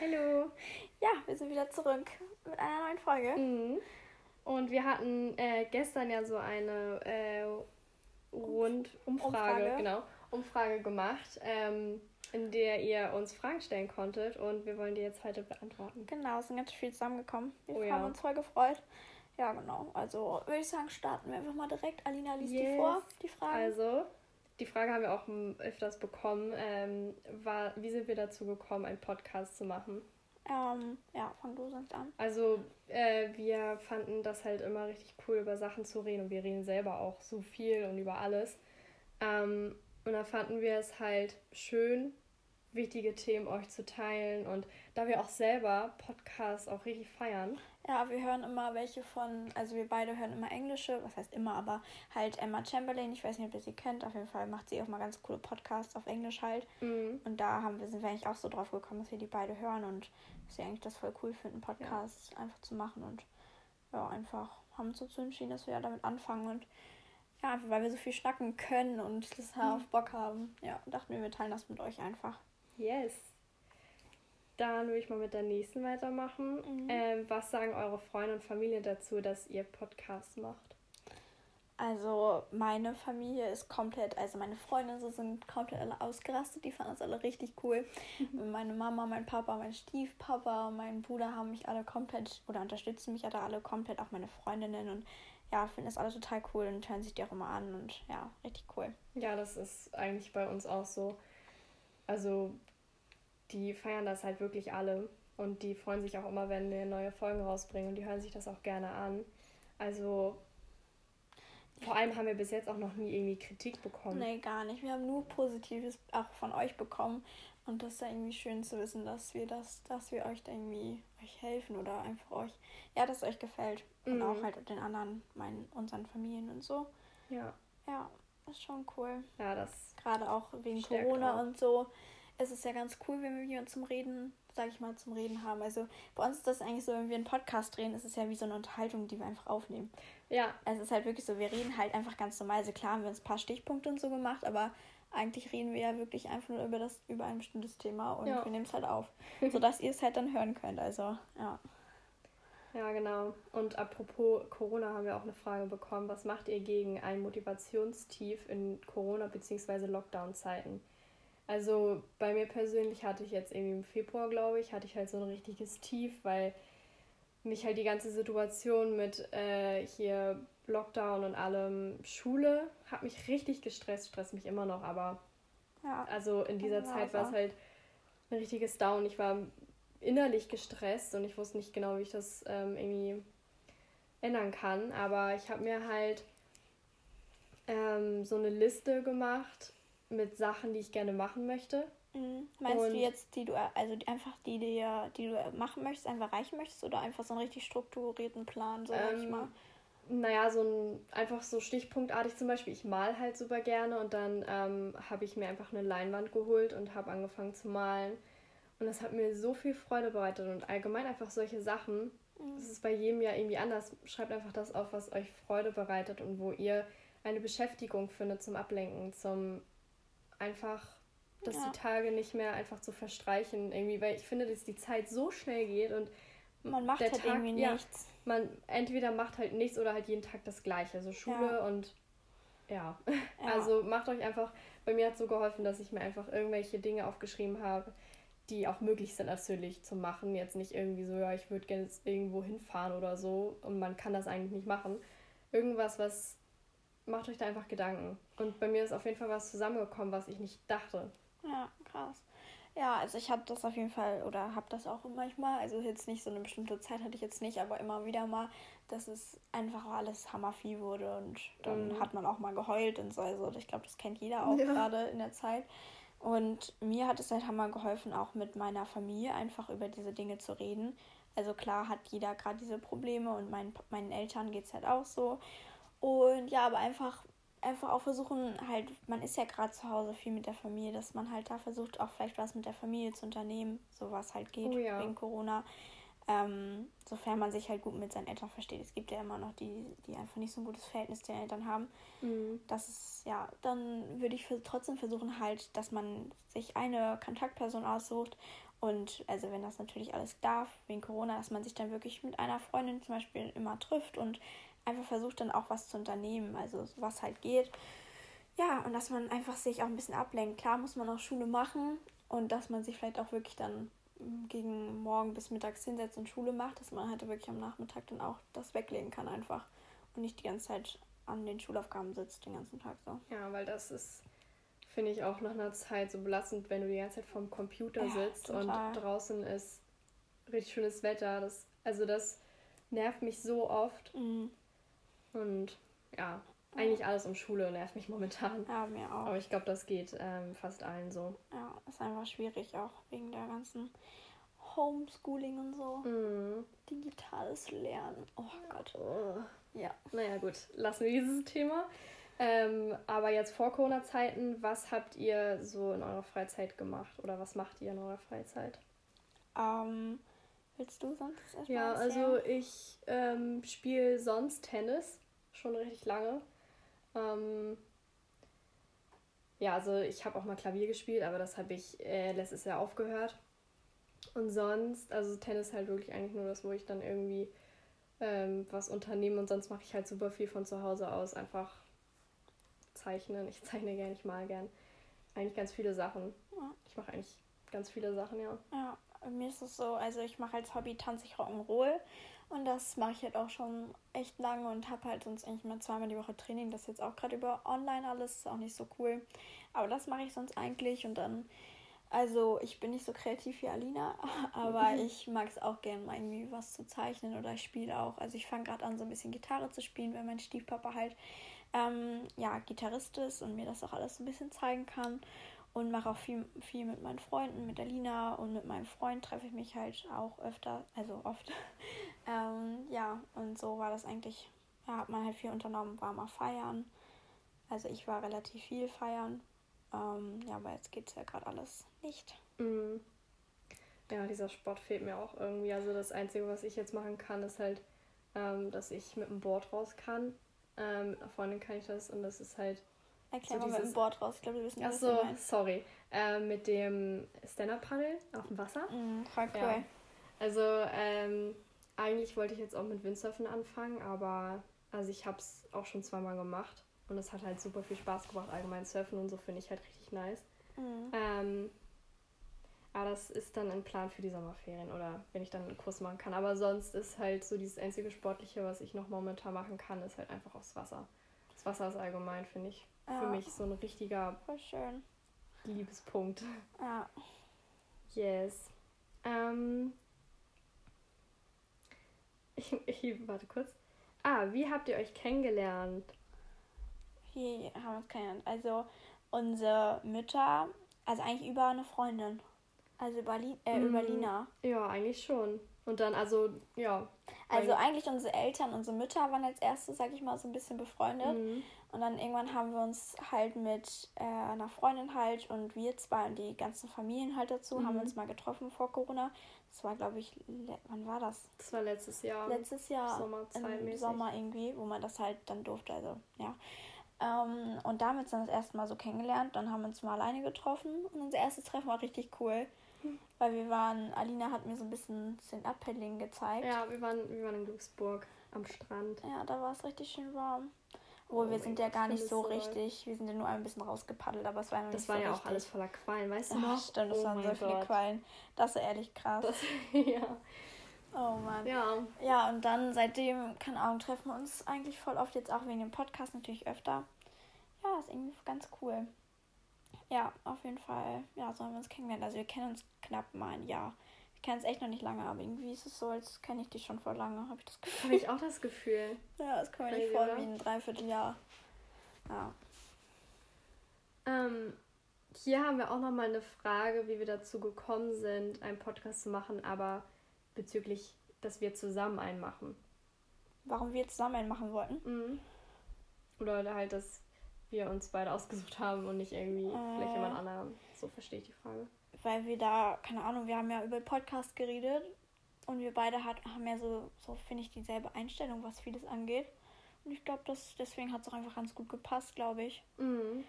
Hallo. Ja, wir sind wieder zurück mit einer neuen Folge. Mhm. Und wir hatten äh, gestern ja so eine äh, Rundumfrage, Umfrage. genau, Umfrage gemacht, ähm, in der ihr uns Fragen stellen konntet und wir wollen die jetzt heute beantworten. Genau, es sind ganz viel zusammengekommen. Wir Oh haben ja. uns voll gefreut. Ja, genau. Also würde ich sagen, starten wir einfach mal direkt. Alina liest die Yes. vor, die Fragen. Also, die Frage haben wir auch öfters bekommen. Ähm, war, wie sind wir dazu gekommen, einen Podcast zu machen? Ähm, ja, fang du sonst an. Also, äh, wir fanden das halt immer richtig cool, über Sachen zu reden und wir reden selber auch so viel und über alles. Ähm, und da fanden wir es halt schön, wichtige Themen euch zu teilen und da wir auch selber Podcasts auch richtig feiern. Ja, wir hören immer welche von, also wir beide hören immer englische, was heißt immer, aber halt Emma Chamberlain, ich weiß nicht, ob ihr sie kennt, auf jeden Fall macht sie auch mal ganz coole Podcasts auf Englisch halt. Mhm. Und da haben wir, sind wir eigentlich auch so drauf gekommen, dass wir die beide hören und dass wir eigentlich das voll cool finden, Podcasts einfach zu machen und ja, einfach haben uns dazu entschieden, dass wir ja damit anfangen und ja, weil wir so viel schnacken können und das auf Bock haben, ja, dachten wir, wir teilen das mit euch einfach. Yes. Dann würde ich mal mit der nächsten weitermachen. Mhm. Ähm, was sagen eure Freunde und Familie dazu, dass ihr Podcasts macht? Also meine Familie ist komplett, also meine Freunde so sind komplett alle ausgerastet, die fanden das alle richtig cool. meine Mama, mein Papa, mein Stiefpapa, mein Bruder haben mich alle komplett oder unterstützen mich alle, alle komplett, auch meine Freundinnen und ja, finden das alle total cool und hören sich die auch immer an und ja, richtig cool. Ja, das ist eigentlich bei uns auch so. Also, die feiern das halt wirklich alle. Und die freuen sich auch immer, wenn wir neue Folgen rausbringen. Und die hören sich das auch gerne an. Also, vor allem haben wir bis jetzt auch noch nie irgendwie Kritik bekommen. Nee, gar nicht. Wir haben nur Positives auch von euch bekommen und das ist ja irgendwie schön zu wissen, dass wir das, dass wir euch da irgendwie euch helfen oder einfach euch, ja, dass es euch gefällt und Mhm. auch halt den anderen, meinen, unseren Familien und so. Ja, Ja, ist schon cool. ja, das. Gerade auch wegen Corona auch. und so. Es ist ja ganz cool, wenn wir jemanden zum Reden, sag ich mal, zum Reden haben. Also bei uns ist das eigentlich so, wenn wir einen Podcast drehen, ist es ja wie so eine Unterhaltung, die wir einfach aufnehmen. Ja, Es ist halt wirklich so, wir reden halt einfach ganz normal. Also klar haben wir uns ein paar Stichpunkte und so gemacht, aber eigentlich reden wir ja wirklich einfach nur über das, über ein bestimmtes Thema und Ja. wir nehmen es halt auf. sodass ihr es halt dann hören könnt. Also, ja. Ja, genau. Und apropos Corona haben wir auch eine Frage bekommen. Was macht ihr gegen ein Motivationstief in Corona- bzw. Lockdown-Zeiten? Also bei mir persönlich hatte ich jetzt irgendwie im Februar, glaube ich, hatte ich halt so ein richtiges Tief, weil mich halt die ganze Situation mit äh, hier Lockdown und allem Schule hat mich richtig gestresst, stresst mich immer noch, aber Ja, also in dieser Ja, Zeit war es halt ein richtiges Down. Ich war innerlich gestresst und ich wusste nicht genau, wie ich das ähm, irgendwie ändern kann. Aber ich habe mir halt ähm, so eine Liste gemacht mit Sachen, die ich gerne machen möchte. Mhm. Meinst Und- du jetzt, die du, also die, einfach die, die, die du machen möchtest, einfach erreichen möchtest oder einfach so einen richtig strukturierten Plan, so sag ich Ähm, mal? Naja, so ein einfach so stichpunktartig zum Beispiel. Ich mal halt super gerne und dann ähm, habe ich mir einfach eine Leinwand geholt und habe angefangen zu malen. Und das hat mir so viel Freude bereitet und allgemein einfach solche Sachen. Mhm. Das ist bei jedem ja irgendwie anders. Schreibt einfach das auf, was euch Freude bereitet und wo ihr eine Beschäftigung findet zum Ablenken, zum einfach, dass Ja. die Tage nicht mehr einfach zu verstreichen irgendwie, weil ich finde, dass die Zeit so schnell geht und Man macht der halt Tag- irgendwie ja. nichts. man entweder macht halt nichts oder halt jeden Tag das Gleiche. Also Schule Ja. und ja. Ja. Also macht euch einfach, bei mir hat so geholfen, dass ich mir einfach irgendwelche Dinge aufgeschrieben habe, die auch möglich sind natürlich zu machen. Jetzt nicht irgendwie so, ja, ich würde gerne irgendwo hinfahren oder so und man kann das eigentlich nicht machen. Irgendwas, was macht euch da einfach Gedanken. Und bei mir ist auf jeden Fall was zusammengekommen, was ich nicht dachte. Ja, krass. Ja, also ich habe das auf jeden Fall oder habe das auch manchmal, also jetzt nicht so eine bestimmte Zeit hatte ich jetzt nicht, aber immer wieder mal, dass es einfach alles hammervieh wurde und dann Mhm. hat man auch mal geheult und so. Also ich glaube, das kennt jeder auch Ja. gerade in der Zeit. Und mir hat es halt hammer geholfen, auch mit meiner Familie einfach über diese Dinge zu reden. Also klar hat jeder gerade diese Probleme und mein, meinen Eltern geht es halt auch so. Und ja, aber einfach, einfach auch versuchen, halt, man ist ja gerade zu Hause viel mit der Familie, dass man halt da versucht, auch vielleicht was mit der Familie zu unternehmen, so was halt geht Oh ja. wegen Corona. Ähm, sofern man sich halt gut mit seinen Eltern versteht. Es gibt ja immer noch die, die einfach nicht so ein gutes Verhältnis zu den Eltern haben. Mhm. Das ist, ja, dann würde ich für, trotzdem versuchen halt, dass man sich eine Kontaktperson aussucht Und also wenn das natürlich alles darf, wegen Corona, dass man sich dann wirklich mit einer Freundin zum Beispiel immer trifft und einfach versucht dann auch was zu unternehmen, also was halt geht. Ja, und dass man einfach sich auch ein bisschen ablenkt. Klar muss man auch Schule machen und dass man sich vielleicht auch wirklich dann gegen morgen bis mittags hinsetzt und Schule macht, dass man halt wirklich am Nachmittag dann auch das weglegen kann einfach und nicht die ganze Zeit an den Schulaufgaben sitzt den ganzen Tag so. Ja, weil das ist, finde ich, auch nach einer Zeit so belastend, wenn du die ganze Zeit vorm Computer ja, sitzt total. und draußen ist richtig schönes Wetter. Das, also das nervt mich so oft. Mhm. Und ja, eigentlich alles um Schule nervt mich momentan. Ja, mir auch. Aber ich glaube, das geht ähm, fast allen so. Ja, ist einfach schwierig auch wegen der ganzen Homeschooling und so. Mhm. Digitales Lernen. Oh Gott. Oh. Ja. Naja, gut, lassen wir dieses Thema. Ähm, aber jetzt vor Corona-Zeiten, was habt ihr so in eurer Freizeit gemacht oder was macht ihr in eurer Freizeit? Ähm, willst du sonst erstmal Ja, erzählen? also ich ähm, spiele sonst Tennis schon richtig lange. Ähm, ja, also ich habe auch mal Klavier gespielt, aber das habe ich äh, letztes Jahr aufgehört. Und sonst, also Tennis halt wirklich eigentlich nur das, wo ich dann irgendwie ähm, was unternehme und sonst mache ich halt super viel von zu Hause aus. Einfach zeichnen. Ich zeichne gerne, ich mal gern. Eigentlich ganz viele Sachen. Ja. Ich mache eigentlich ganz viele Sachen, ja. Ja, mir ist es so, also ich mache als Hobby tanze ich Rock'n'Roll und das mache ich halt auch schon echt lange und habe halt sonst eigentlich mal zweimal die Woche Training. Das ist jetzt auch gerade über online alles, ist auch nicht so cool. Aber das mache ich sonst eigentlich und dann, also ich bin nicht so kreativ wie Alina, aber mhm. ich mag es auch gerne mal irgendwie was zu zeichnen oder ich spiele auch. Also ich fange gerade an, so ein bisschen Gitarre zu spielen, weil mein Stiefpapa halt ähm, ja, Gitarrist ist und mir das auch alles so ein bisschen zeigen kann und mache auch viel, viel mit meinen Freunden, mit der Lina und mit meinem Freund treffe ich mich halt auch öfter, also oft. ähm, ja, und so war das eigentlich, ja, hat man halt viel unternommen, war mal feiern. Also ich war relativ viel feiern. Ähm, ja, aber jetzt geht es ja gerade alles nicht. Mhm. Ja, dieser Sport fehlt mir auch irgendwie. Also das Einzige, was ich jetzt machen kann, ist halt, ähm, dass ich mit dem Board raus kann. Ähm, mit einer Freundin kann ich das und das ist halt Erklär so mal dieses... mit dem Board raus. Ich glaube, wir wissen nicht, Ach so, sorry. Äh, mit dem Stand-Up-Paddle auf dem Wasser. Mm, voll cool. Ja. Also, ähm, eigentlich wollte ich jetzt auch mit Windsurfen anfangen, aber also ich habe es auch schon zweimal gemacht und es hat halt super viel Spaß gemacht. Allgemein Surfen und so finde ich halt richtig nice. Mhm. Ähm, aber das ist dann ein Plan für die Sommerferien oder wenn ich dann einen Kurs machen kann. Aber sonst ist halt so dieses einzige Sportliche, was ich noch momentan machen kann, ist halt einfach aufs Wasser. Das Wasser ist allgemein, finde ich, ja. für mich so ein richtiger. Liebespunkt. Ja. Yes. Ähm, ich, ich, warte kurz. Ah, wie habt ihr euch kennengelernt? Wie haben wir uns kennengelernt? Also, unsere Mütter, also eigentlich über eine Freundin. Also über, äh, mm, über Lina. Ja, eigentlich schon. Und dann, also, ja. Also eigentlich unsere Eltern, unsere Mütter waren als erstes, sag ich mal, so ein bisschen befreundet. Mhm. Und dann irgendwann haben wir uns halt mit äh, einer Freundin halt und wir zwei und die ganzen Familien halt dazu, mhm. haben uns mal getroffen vor Corona. Das war, glaube ich, wann war das? Das war letztes Jahr. Letztes Jahr. Im Sommer irgendwie, wo man das halt dann durfte. Also, ja. Ähm, und damit sind wir das erste Mal so kennengelernt. Dann haben wir uns mal alleine getroffen und unser erstes Treffen war richtig cool. Weil wir waren, Alina hat mir so ein bisschen Stand-Up-Paddling gezeigt. Ja, wir waren, wir waren in Glücksburg am Strand. Ja, da war es richtig schön warm. Obwohl, oh wir sind ja gar nicht so richtig. Wir sind ja nur ein bisschen rausgepaddelt, aber es war ja noch Das war so ja richtig. auch alles voller Quallen, weißt du noch? Stimmt, das oh waren so Gott. viele Quallen. Das ist ehrlich krass. Das, ja. Oh Mann. Ja. Ja, und dann seitdem, keine Ahnung, treffen wir uns eigentlich voll oft, jetzt auch wegen dem Podcast natürlich öfter. Ja, ist irgendwie ganz cool. Ja, auf jeden Fall. Ja, so haben wir uns kennengelernt. Also wir kennen uns knapp mal ein Jahr. Ich kenne es echt noch nicht lange, aber irgendwie ist es so, als kenne ich dich schon vor lange, habe ich das Gefühl. Habe ich auch das Gefühl. ja, es kommt mir nicht vor wie ein Dreivierteljahr. Ja. Ähm, hier haben wir auch noch mal eine Frage, wie wir dazu gekommen sind, einen Podcast zu machen, aber bezüglich, dass wir zusammen einen machen. Warum wir zusammen einen machen wollten? Mhm. Oder halt, dass wir uns beide ausgesucht haben und nicht irgendwie äh, vielleicht jemand anderen. So verstehe ich die Frage. Weil wir da, keine Ahnung, wir haben ja über Podcast geredet und wir beide hat, haben ja so, so finde ich, dieselbe Einstellung, was vieles angeht. Und ich glaube, deswegen hat es auch einfach ganz gut gepasst, glaube ich. Mhm.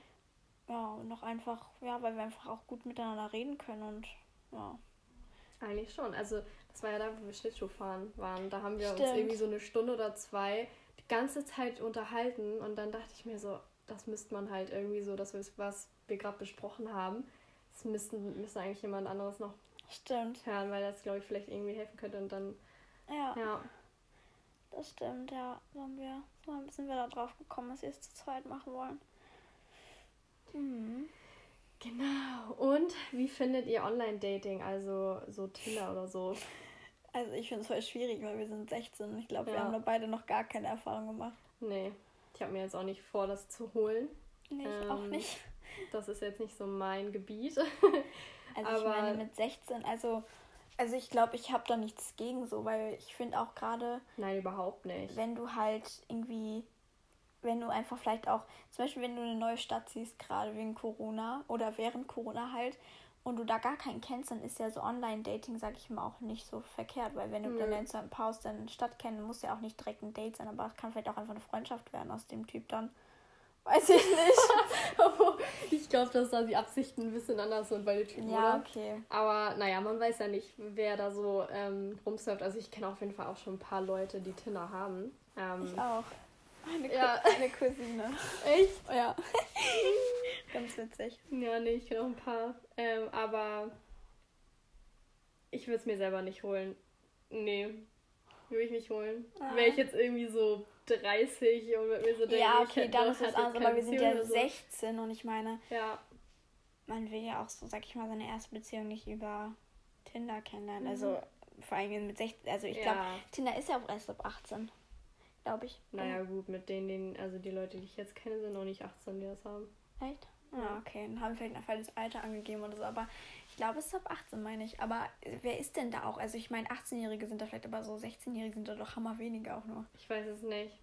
Ja, und noch einfach, ja, weil wir einfach auch gut miteinander reden können und ja. Eigentlich schon. Also, das war ja da, wo wir Schlittschuh fahren waren. Da haben wir Stimmt. uns irgendwie so eine Stunde oder zwei die ganze Zeit unterhalten und dann dachte ich mir so, das müsste man halt irgendwie so, das ist, was wir gerade besprochen haben. Das müssten, müsste eigentlich jemand anderes noch Stimmt. hören, weil das, glaube ich, vielleicht irgendwie helfen könnte und dann. Ja. ja. Das stimmt, ja. So, haben wir, so sind wir da drauf gekommen, dass wir es zu zweit machen wollen. Mhm. Genau. Und wie findet ihr Online-Dating, also so Tinder oder so? Also ich finde es voll schwierig, weil wir sind 16. Ich glaube, ja. wir haben da beide noch gar keine Erfahrung gemacht. Nee. Ich habe mir jetzt auch nicht vor, das zu holen. Nee, ich ähm, auch nicht. Das ist jetzt nicht so mein Gebiet. also Aber ich meine mit 16, also also ich glaube, ich habe da nichts gegen so, weil ich finde auch gerade. Nein, überhaupt nicht. Wenn du halt irgendwie, wenn du einfach vielleicht auch, zum Beispiel wenn du eine neue Stadt siehst, gerade wegen Corona oder während Corona halt, und du da gar keinen kennst, dann ist ja so Online-Dating, sag ich mal, auch nicht so verkehrt, weil wenn du mhm. dann lernst du ein paar aus der Stadt kennen, muss ja auch nicht direkt ein Date sein, aber es kann vielleicht auch einfach eine Freundschaft werden aus dem Typ dann. Weiß ich nicht. ich glaube, dass da die Absichten ein bisschen anders sind bei den Typen, ja, oder? okay. Aber naja, man weiß ja nicht, wer da so ähm, rumsurft. Also ich kenne auf jeden Fall auch schon ein paar Leute, die Tinder haben. Ähm, ich auch. Eine, ja. eine Cousine. Echt? Ja. Ganz witzig. Ja, nee, ich kenne auch ein paar. Ähm, aber ich würde es mir selber nicht holen. Nee. Würde ich nicht holen. Ah. Wäre ich jetzt irgendwie so 30 und mit mir so denke, Ja, okay, dann ist das anders, aber wir sind ja so. 16 und ich meine, ja. man will ja auch so, sag ich mal, seine erste Beziehung nicht über Tinder kennenlernen. Mhm. Also vor allem mit 16, also ich ja. glaube, Tinder ist ja auch erst ab 18, glaube ich. Naja, gut, mit denen, denen, also die Leute, die ich jetzt kenne, sind noch nicht 18, die das haben. Echt? Ja, okay, dann haben wir vielleicht ein falsches Alter angegeben oder so, aber ich glaube, es ist ab 18, meine ich. Aber wer ist denn da auch? Also ich meine, 18-Jährige sind da vielleicht, aber so 16-Jährige sind da doch hammer weniger auch nur. Ich weiß es nicht.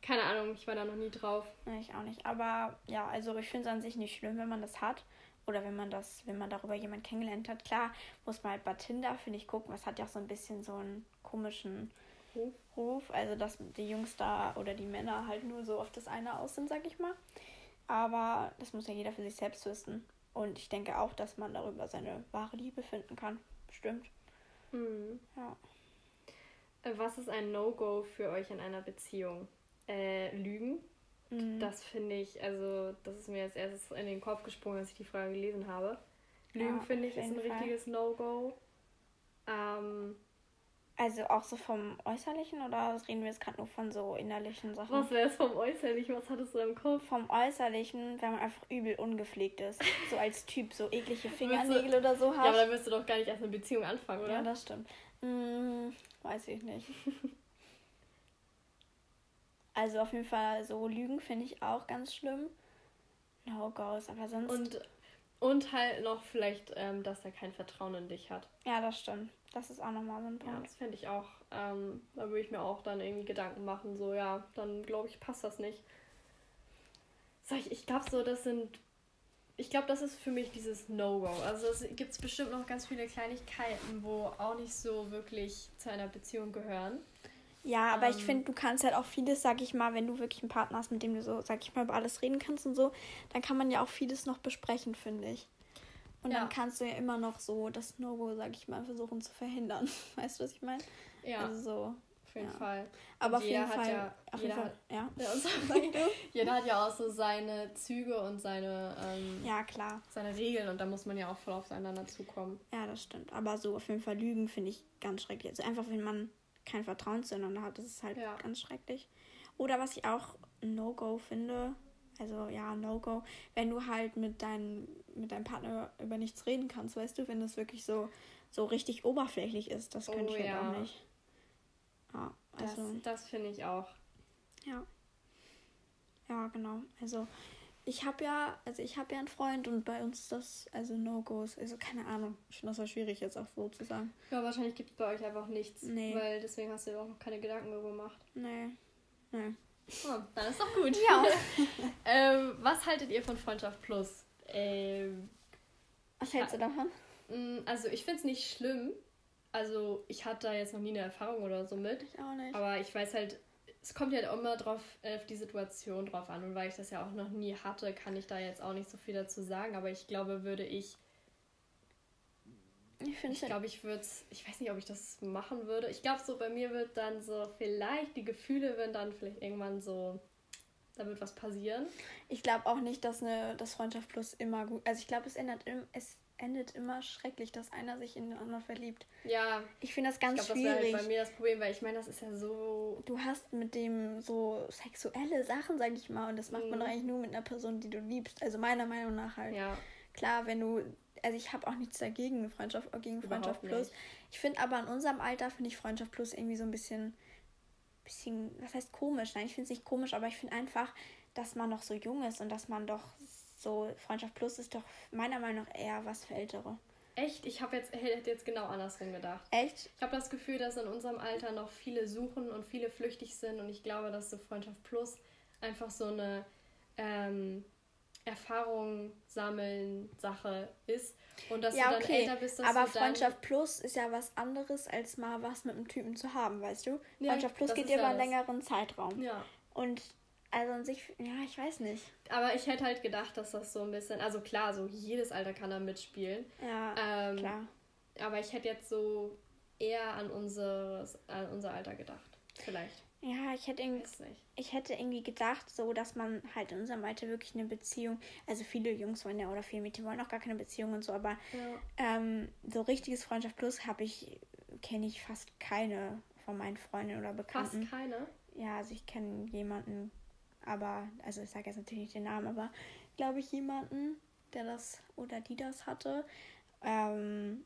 Keine Ahnung, ich war da noch nie drauf. Ich auch nicht. Aber ja, also ich finde es an sich nicht schlimm, wenn man das hat. Oder wenn man das, wenn man darüber jemanden kennengelernt hat. Klar, muss man halt bei Tinder, finde ich, gucken. Das hat ja auch so ein bisschen so einen komischen Ruf. Ruf. Also, dass die Jungs da oder die Männer halt nur so auf das eine aus sind, sag ich mal. Aber das muss ja jeder für sich selbst wissen. Und ich denke auch, dass man darüber seine wahre Liebe finden kann. Stimmt. Mhm. Ja. Äh, was ist ein No-Go für euch in einer Beziehung? Äh, Lügen. Mhm. Das finde ich, also, das ist mir als erstes in den Kopf gesprungen, als ich die Frage gelesen habe. Lügen, ja, finde ich, ist ein Fall. richtiges No-Go. Ähm, also auch so vom Äußerlichen oder reden wir jetzt gerade nur von so innerlichen Sachen? Was wäre es vom Äußerlichen? Was hattest du im Kopf? Vom Äußerlichen, wenn man einfach übel ungepflegt ist. So als Typ, so eklige Fingernägel du, oder so hat. Ja, aber dann wirst du doch gar nicht erst eine Beziehung anfangen, oder? Ja, das stimmt. Hm, weiß ich nicht. also auf jeden Fall, so Lügen finde ich auch ganz schlimm. No goes, aber sonst. Und, und halt noch vielleicht, ähm, dass er kein Vertrauen in dich hat. Ja, das stimmt. Das ist auch nochmal so ein Punkt. Ja, das fände ich auch. Ähm, da würde ich mir auch dann irgendwie Gedanken machen, so ja, dann glaube ich, passt das nicht. Sag ich, ich glaube so, das sind. Ich glaube, das ist für mich dieses No-Go. Also es gibt bestimmt noch ganz viele Kleinigkeiten, wo auch nicht so wirklich zu einer Beziehung gehören. Ja, aber ähm, ich finde, du kannst halt auch vieles, sag ich mal, wenn du wirklich einen Partner hast, mit dem du so, sag ich mal, über alles reden kannst und so, dann kann man ja auch vieles noch besprechen, finde ich. Und ja. dann kannst du ja immer noch so das No-Go, sag ich mal, versuchen zu verhindern. Weißt du, was ich meine? Ja. Also so. Auf jeden ja. Fall. Aber auf jeden Fall. Ja, auf jeden Fall. ja. ja jeder hat ja auch so seine Züge und seine. Ähm, ja, klar. Seine Regeln und da muss man ja auch voll aufeinander zukommen. Ja, das stimmt. Aber so auf jeden Fall Lügen finde ich ganz schrecklich. Also einfach, wenn man kein Vertrauen zueinander hat, das ist halt ganz schrecklich. Oder was ich auch No-Go finde, also ja, No-Go, wenn du halt mit, dein, mit deinem Partner über nichts reden kannst, weißt du, wenn das wirklich so, so richtig oberflächlich ist, das könnte oh, ich halt ja. auch nicht. Ja, also. Das, das finde ich auch. Ja. Ja, genau. Also ich habe ja, also ich habe ja einen Freund und bei uns das, also No-Gos, also keine Ahnung. Ich finde das so schwierig jetzt auch so zu sagen. Ja, wahrscheinlich gibt es bei euch einfach nichts. Nee. Weil deswegen hast du dir auch noch keine Gedanken darüber gemacht. Nee. Nee. Oh, dann ist doch gut. Ja. ähm, was haltet ihr von Freundschaft Plus? Ähm, was hältst du davon? Mm, also ich finde es nicht schlimm. Also ich hatte da jetzt noch nie eine Erfahrung oder so mit. Ich auch nicht. Aber ich weiß halt, es kommt ja halt immer drauf, auf die Situation drauf an. Und weil ich das ja auch noch nie hatte, kann ich da jetzt auch nicht so viel dazu sagen. Aber ich glaube, würde ich Ich, ich glaube, ich würde ich weiß nicht, ob ich das machen würde. Ich glaube, so bei mir wird dann so vielleicht die Gefühle werden dann vielleicht irgendwann so, da wird was passieren. Ich glaube auch nicht, dass eine das Freundschaft Plus immer gut. Also ich glaube, es ändert es endet immer schrecklich, dass einer sich in den anderen verliebt. Ja. Ich finde das ganz ich glaub, schwierig. Das wäre halt bei mir das Problem, weil ich meine, das ist ja so. Du hast mit dem so sexuelle Sachen, sag ich mal, und das macht mhm. man doch eigentlich nur mit einer Person, die du liebst. Also meiner Meinung nach halt. Ja. Klar, wenn du. Also ich habe auch nichts dagegen, Freundschaft gegen Freundschaft Plus. Ich finde aber in unserem Alter finde ich Freundschaft Plus irgendwie so ein bisschen. Bisschen, was heißt komisch? Nein, ich finde es nicht komisch, aber ich finde einfach, dass man noch so jung ist und dass man doch so Freundschaft Plus ist doch meiner Meinung nach eher was für Ältere. Echt? Ich habe jetzt, hätte jetzt genau andersrum gedacht. Echt? Ich habe das Gefühl, dass in unserem Alter noch viele suchen und viele flüchtig sind und ich glaube, dass so Freundschaft Plus einfach so eine ähm, Erfahrung sammeln Sache ist und dass ja, du dann okay. älter bist. Dass aber Freundschaft Plus ist ja was anderes, als mal was mit einem Typen zu haben, weißt du? Ja, Freundschaft Plus geht ja über einen längeren Zeitraum. Ja. Und also an sich, ja, ich weiß nicht. Aber ich hätte halt gedacht, dass das so ein bisschen, also klar, so jedes Alter kann da mitspielen. Ja, ähm, klar. Aber ich hätte jetzt so eher an, unseres, an unser Alter gedacht. Vielleicht. Ja, ich hätte irgendwie, ich hätte irgendwie gedacht, so dass man halt in unserem Alter wirklich eine Beziehung, also viele Jungs wollen ja oder viele Mädchen wollen auch gar keine Beziehung und so, aber ja. ähm, so richtiges Freundschaft Plus habe ich, kenne ich fast keine von meinen Freunden oder Bekannten. Fast keine? Ja, also ich kenne jemanden, aber, also ich sage jetzt natürlich nicht den Namen, aber glaube ich jemanden, der das oder die das hatte. Ähm,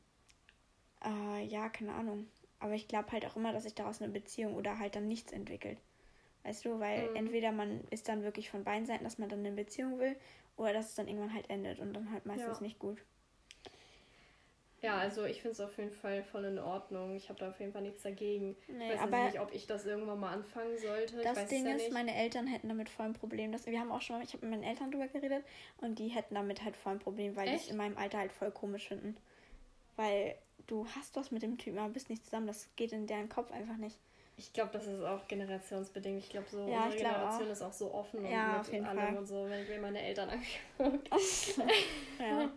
äh, ja, keine Ahnung. Aber ich glaube halt auch immer, dass sich daraus eine Beziehung oder halt dann nichts entwickelt. Weißt du, weil mhm. entweder man ist dann wirklich von beiden Seiten, dass man dann eine Beziehung will, oder dass es dann irgendwann halt endet und dann halt meistens ja. nicht gut. Ja, also ich finde es auf jeden Fall voll in Ordnung. Ich habe da auf jeden Fall nichts dagegen. Nee, ich weiß aber nicht, ob ich das irgendwann mal anfangen sollte. Das Ding ja ist, nicht. meine Eltern hätten damit voll ein Problem. Das, wir haben auch schon mal, ich habe mit meinen Eltern drüber geredet und die hätten damit halt voll ein Problem, weil die es in meinem Alter halt voll komisch finden. Weil du hast was mit dem Typen, aber bist nicht zusammen. Das geht in deren Kopf einfach nicht. Ich glaube, das ist auch generationsbedingt. Ich glaube, so ja, unsere Generation auch. ist auch so offen und ja, mit allem Fall. und so, wenn ich mir meine Eltern angucke. ja.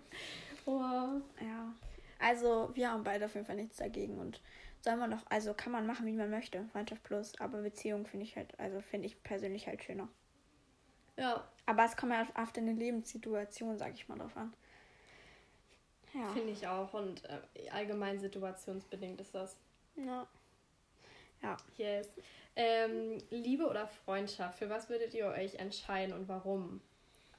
wow. Ja. Also wir haben beide auf jeden Fall nichts dagegen und soll man doch, also kann man machen, wie man möchte, Freundschaft plus, aber Beziehung finde ich halt, also finde ich persönlich halt schöner. Ja. Aber es kommt ja auf deine Lebenssituation, sag ich mal, drauf an. Ja. Finde ich auch und äh, allgemein situationsbedingt ist das. Ja. Ja. Yes. Ähm, Liebe oder Freundschaft, für was würdet ihr euch entscheiden und warum?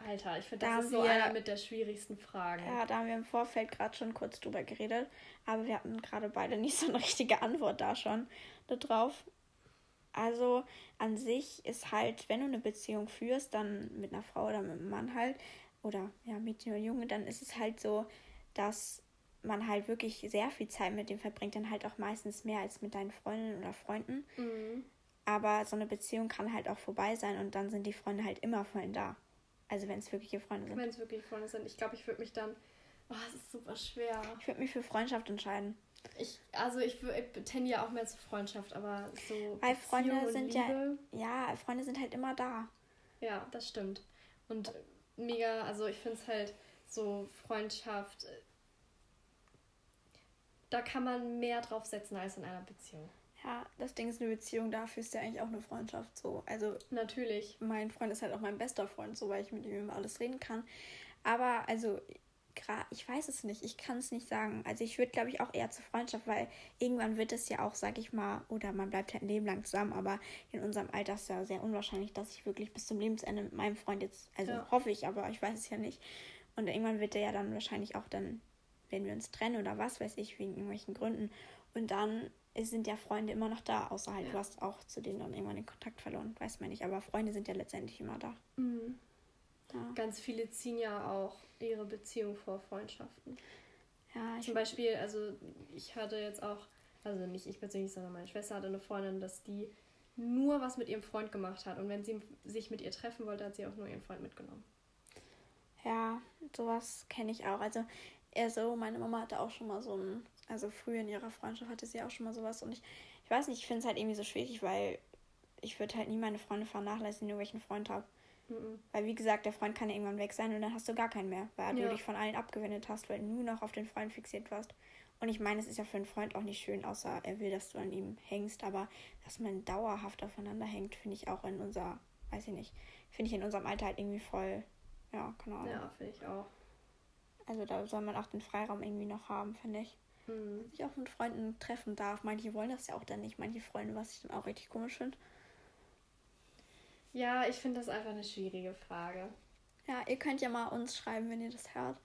Alter, ich finde, das da ist so wir, einer mit der schwierigsten Fragen. Ja, da haben wir im Vorfeld gerade schon kurz drüber geredet, aber wir hatten gerade beide nicht so eine richtige Antwort da schon drauf. Also an sich ist halt, wenn du eine Beziehung führst, dann mit einer Frau oder mit einem Mann halt, oder ja, Mädchen oder Junge, dann ist es halt so, dass man halt wirklich sehr viel Zeit mit dem verbringt, dann halt auch meistens mehr als mit deinen Freundinnen oder Freunden. Mhm. Aber so eine Beziehung kann halt auch vorbei sein und dann sind die Freunde halt immer voll da. Also wenn es wirkliche Freunde sind. Wenn es wirklich Freunde sind. Ich glaube, ich würde mich dann. Oh, es ist super schwer. Ich würde mich für Freundschaft entscheiden. Ich, also ich, ich tendiere auch mehr zur Freundschaft, aber so. Weil Freunde sind Liebe, ja. Ja, Freunde sind halt immer da. Ja, das stimmt. Und mega, also ich finde es halt so Freundschaft. Da kann man mehr drauf setzen als in einer Beziehung. Ja, das Ding ist eine Beziehung, dafür ist ja eigentlich auch eine Freundschaft so. Also natürlich. Mein Freund ist halt auch mein bester Freund, so weil ich mit ihm über alles reden kann. Aber also ich weiß es nicht, ich kann es nicht sagen. Also ich würde, glaube ich, auch eher zur Freundschaft, weil irgendwann wird es ja auch, sag ich mal, oder man bleibt halt ein Leben lang zusammen, aber in unserem Alter ist ja sehr unwahrscheinlich, dass ich wirklich bis zum Lebensende mit meinem Freund jetzt, also ja. hoffe ich, aber ich weiß es ja nicht. Und irgendwann wird er ja dann wahrscheinlich auch dann, wenn wir uns trennen oder was weiß ich, wegen irgendwelchen Gründen. Und dann sind ja Freunde immer noch da, außer halt, ja. du hast auch zu denen dann irgendwann den Kontakt verloren, weiß man nicht. Aber Freunde sind ja letztendlich immer da. Mhm. Ja. Ganz viele ziehen ja auch ihre Beziehung vor Freundschaften. Ja, Zum Beispiel, also ich hatte jetzt auch, also nicht ich persönlich, sondern meine Schwester hatte eine Freundin, dass die nur was mit ihrem Freund gemacht hat. Und wenn sie sich mit ihr treffen wollte, hat sie auch nur ihren Freund mitgenommen. Ja, sowas kenne ich auch. Also eher so, meine Mama hatte auch schon mal so ein also früher in ihrer Freundschaft hatte sie auch schon mal sowas. Und ich, ich weiß nicht, ich finde es halt irgendwie so schwierig, weil ich würde halt nie meine Freunde vernachlässigen, nur welchen Freund habe. Mhm. Weil wie gesagt, der Freund kann ja irgendwann weg sein und dann hast du gar keinen mehr, weil ja. du dich von allen abgewendet hast, weil du nur noch auf den Freund fixiert warst. Und ich meine, es ist ja für einen Freund auch nicht schön, außer er will, dass du an ihm hängst. Aber dass man dauerhaft aufeinander hängt, finde ich auch in unser, weiß ich nicht, finde ich in unserem Alter halt irgendwie voll, ja, keine Ahnung. Ja, finde ich auch. Also da soll man auch den Freiraum irgendwie noch haben, finde ich. Mhm. Sich auch mit Freunden treffen darf. Manche wollen das ja auch dann nicht, manche Freunde, was ich dann auch richtig komisch finde. Ja, ich finde das einfach eine schwierige Frage. Ja, ihr könnt ja mal uns schreiben, wenn ihr das hört,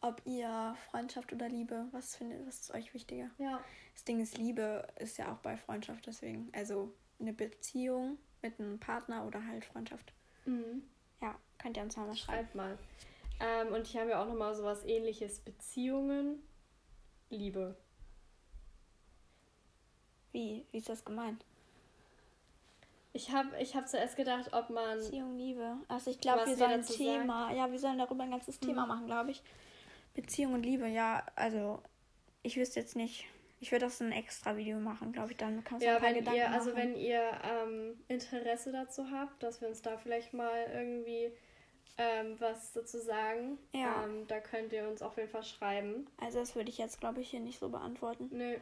ob ihr Freundschaft oder Liebe, was findet, was ist euch wichtiger? Ja. Das Ding ist, Liebe ist ja auch bei Freundschaft, deswegen, also eine Beziehung mit einem Partner oder halt Freundschaft. Mhm. Könnt ihr uns mal schreiben. Schreibt mal. Ähm, und hier haben wir auch nochmal so was ähnliches: Beziehungen, Liebe. Wie? Wie ist das gemeint? Ich habe ich hab zuerst gedacht, ob man. Beziehung, Liebe. Also ich glaube, wir sollen ein Thema. Sagen? Ja, wir sollen darüber ein ganzes Thema mhm. machen, glaube ich. Beziehung und Liebe, ja, also ich wüsste jetzt nicht. Ich würde das ein extra Video machen, glaube ich, dann kannst du ja, ein paar wenn Gedanken ihr, also machen. wenn ihr ähm, Interesse dazu habt, dass wir uns da vielleicht mal irgendwie ähm, was dazu sagen, ja. Ähm, da könnt ihr uns auf jeden Fall schreiben. Also das würde ich jetzt, glaube ich, hier nicht so beantworten. Nö.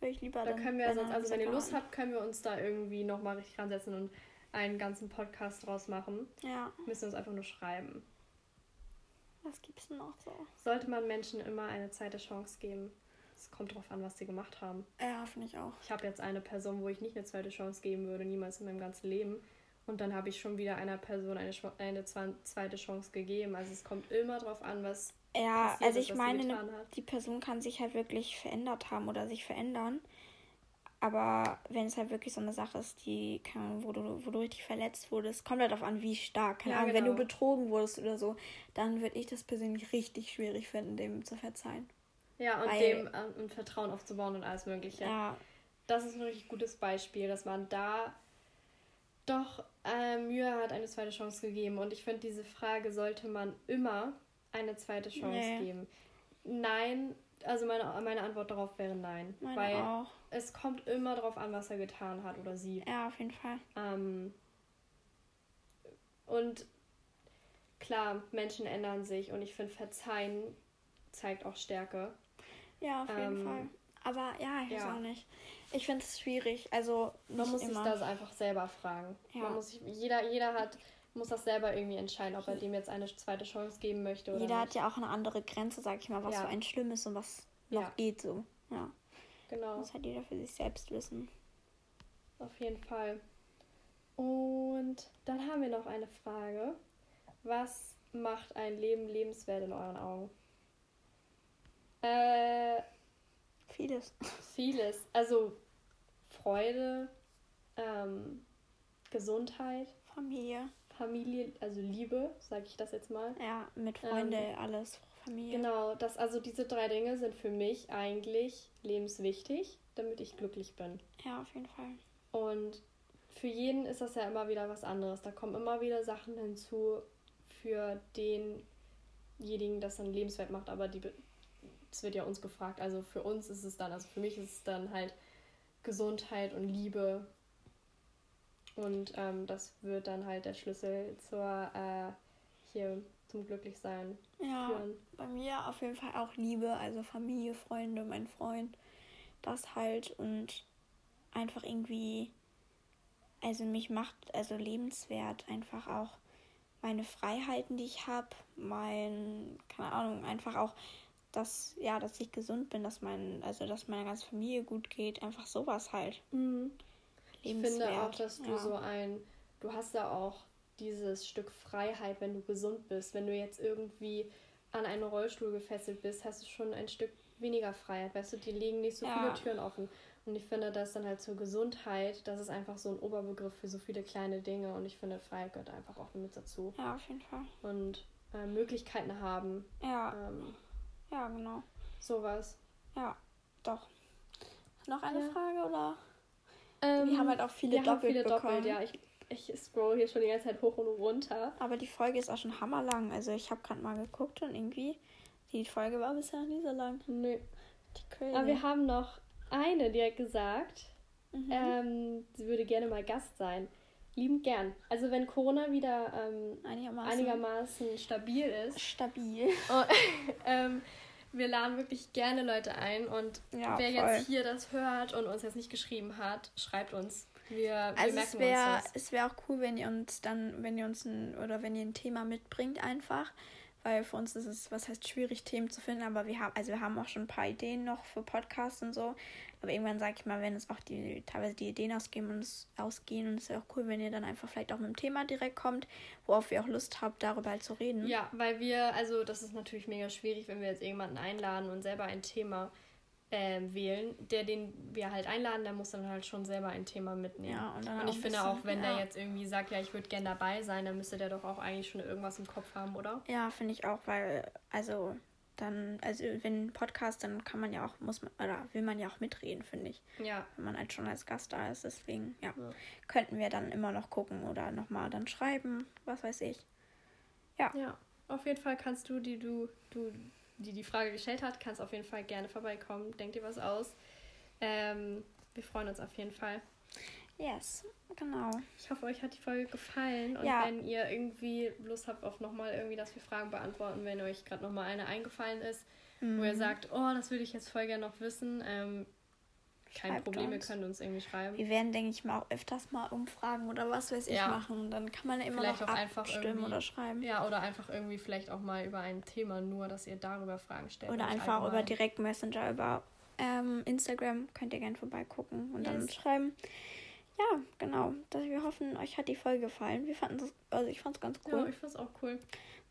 Würde ich lieber da dann, können wir sonst, also wenn ihr Lust habt, können wir uns da irgendwie nochmal richtig ransetzen und einen ganzen Podcast draus machen. Ja. Müssen uns einfach nur schreiben. Was gibt's denn noch so? Sollte man Menschen immer eine zweite Chance geben? Es kommt darauf an, was sie gemacht haben. Ja, finde ich auch. Ich habe jetzt eine Person, wo ich nicht eine zweite Chance geben würde, niemals in meinem ganzen Leben. Und dann habe ich schon wieder einer Person eine, eine zweite Chance gegeben. Also es kommt immer darauf an, was. Ja, also ich meine, ne, die Person kann sich halt wirklich verändert haben oder sich verändern. Aber wenn es halt wirklich so eine Sache ist, die kann, wo du, wo du richtig verletzt wurdest, kommt halt darauf an, wie stark. Keine ja, Ahnung, genau. wenn du genau. betrogen wurdest oder so, dann würde ich das persönlich richtig schwierig finden, dem zu verzeihen. Ja, und Weil, dem äh, ein Vertrauen aufzubauen und alles Mögliche. Ja. Das ist ein richtig gutes Beispiel, dass man da doch äh, Mühe hat, eine zweite Chance gegeben. Und ich finde, diese Frage sollte man immer eine zweite Chance nee. geben. Nein, also meine, meine Antwort darauf wäre nein. Meine weil auch. es kommt immer darauf an, was er getan hat oder sie. Ja, auf jeden Fall. Ähm, und klar, Menschen ändern sich und ich finde, Verzeihen zeigt auch Stärke. Ja, auf jeden ähm, Fall. Aber ja, ich ja. weiß auch nicht. Ich finde es schwierig. Also man muss immer. sich das einfach selber fragen. Ja. Man muss sich, jeder, jeder hat muss das selber irgendwie entscheiden, ob er dem jetzt eine zweite Chance geben möchte oder Jeder nicht. hat ja auch eine andere Grenze, sag ich mal, was ja. so ein Schlimm ist und was noch ja. geht so. Ja. Genau. Muss halt jeder für sich selbst wissen. Auf jeden Fall. Und dann haben wir noch eine Frage. Was macht ein Leben lebenswert in euren Augen? Äh, vieles. Vieles. Also Freude, ähm, Gesundheit. Familie. Familie, also Liebe, sage ich das jetzt mal. Ja, mit Freunde, ähm, alles, Familie. Genau, das, also diese drei Dinge sind für mich eigentlich lebenswichtig, damit ich glücklich bin. Ja, auf jeden Fall. Und für jeden ist das ja immer wieder was anderes. Da kommen immer wieder Sachen hinzu, für denjenigen das dann lebenswert macht, aber die es wird ja uns gefragt. Also für uns ist es dann, also für mich ist es dann halt Gesundheit und Liebe und ähm, das wird dann halt der Schlüssel zur äh, hier zum Glücklichsein ja, führen. Bei mir auf jeden Fall auch Liebe, also Familie, Freunde, mein Freund. Das halt und einfach irgendwie, also mich macht also lebenswert einfach auch meine Freiheiten, die ich habe, mein, keine Ahnung, einfach auch, dass, ja, dass ich gesund bin, dass mein, also dass meiner ganzen Familie gut geht, einfach sowas halt. Mhm ich finde auch, dass du ja. so ein, du hast ja auch dieses Stück Freiheit, wenn du gesund bist. Wenn du jetzt irgendwie an einen Rollstuhl gefesselt bist, hast du schon ein Stück weniger Freiheit. Weißt du, die legen nicht so ja. viele Türen offen. Und ich finde, dass dann halt zur Gesundheit, das ist einfach so ein Oberbegriff für so viele kleine Dinge. Und ich finde, Freiheit gehört einfach auch mit dazu. Ja, auf jeden Fall. Und äh, Möglichkeiten haben. Ja. Ähm, ja, genau. Sowas. Ja, doch. Noch eine ja. Frage oder? Ähm, wir haben halt auch viele doppelt viele bekommen. Doppelt, ja. Ich, ich scroll hier schon die ganze Zeit hoch und runter. Aber die Folge ist auch schon hammerlang. Also ich habe gerade mal geguckt und irgendwie, die Folge war bisher nie so lang. Nö. Aber wir haben noch eine, die hat gesagt, mhm. ähm, sie würde gerne mal Gast sein. Liebend gern. Also wenn Corona wieder ähm, einigermaßen. einigermaßen stabil ist. Stabil. Oh, ähm, wir laden wirklich gerne Leute ein und ja, wer voll. jetzt hier das hört und uns jetzt nicht geschrieben hat, schreibt uns. Wir, wir also merken es wäre es wäre auch cool, wenn ihr uns dann, wenn ihr uns ein oder wenn ihr ein Thema mitbringt einfach, weil für uns ist es, was heißt schwierig, Themen zu finden, aber wir haben, also wir haben auch schon ein paar Ideen noch für Podcasts und so. Aber irgendwann sage ich mal, wenn es auch die teilweise die Ideen ausgehen und es ausgehen und es wäre auch cool, wenn ihr dann einfach vielleicht auch mit dem Thema direkt kommt, worauf ihr auch Lust habt, darüber halt zu reden. Ja, weil wir, also das ist natürlich mega schwierig, wenn wir jetzt jemanden einladen und selber ein Thema äh, wählen, der den wir halt einladen, der muss dann halt schon selber ein Thema mitnehmen. Ja, und, und ich finde bisschen, auch, wenn ja. der jetzt irgendwie sagt, ja, ich würde gerne dabei sein, dann müsste der doch auch eigentlich schon irgendwas im Kopf haben, oder? Ja, finde ich auch, weil, also dann, also wenn ein Podcast, dann kann man ja auch, muss man, oder will man ja auch mitreden, finde ich. Ja. Wenn man halt schon als Gast da ist. Deswegen, ja, ja. könnten wir dann immer noch gucken oder nochmal dann schreiben, was weiß ich. Ja. Ja, auf jeden Fall kannst du, die du, du die die Frage gestellt hat, kannst auf jeden Fall gerne vorbeikommen. Denk dir was aus. Ähm, wir freuen uns auf jeden Fall. Yes, genau. Ich hoffe, euch hat die Folge gefallen. Und ja. wenn ihr irgendwie Lust habt auf nochmal irgendwie, dass wir Fragen beantworten, wenn euch gerade nochmal eine eingefallen ist, mhm. wo ihr mhm. sagt, oh, das würde ich jetzt voll gerne noch wissen, ähm, kein Schreibt Problem, uns. ihr könnt uns irgendwie schreiben. Wir werden, denke ich mal, auch öfters mal Umfragen oder was weiß ich ja. machen. Und dann kann man ja immer vielleicht noch auch abstimmen oder schreiben. Ja, oder einfach irgendwie vielleicht auch mal über ein Thema nur, dass ihr darüber Fragen stellt. Oder einfach über Direct Messenger, über ähm, Instagram könnt ihr gerne vorbeigucken und yes. dann schreiben. Ja, genau. Wir hoffen, euch hat die Folge gefallen. Wir fanden es, also ich fand es ganz cool. Ja, ich fand es auch cool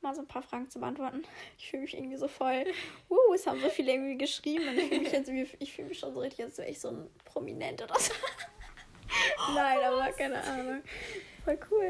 mal so ein paar Fragen zu beantworten. Ich fühle mich irgendwie so voll. Uh, es haben so viele irgendwie geschrieben und ich fühle mich jetzt ich fühle mich schon so richtig, als wäre ich so ein Prominent oder so. Nein, aber keine Ahnung. Voll cool.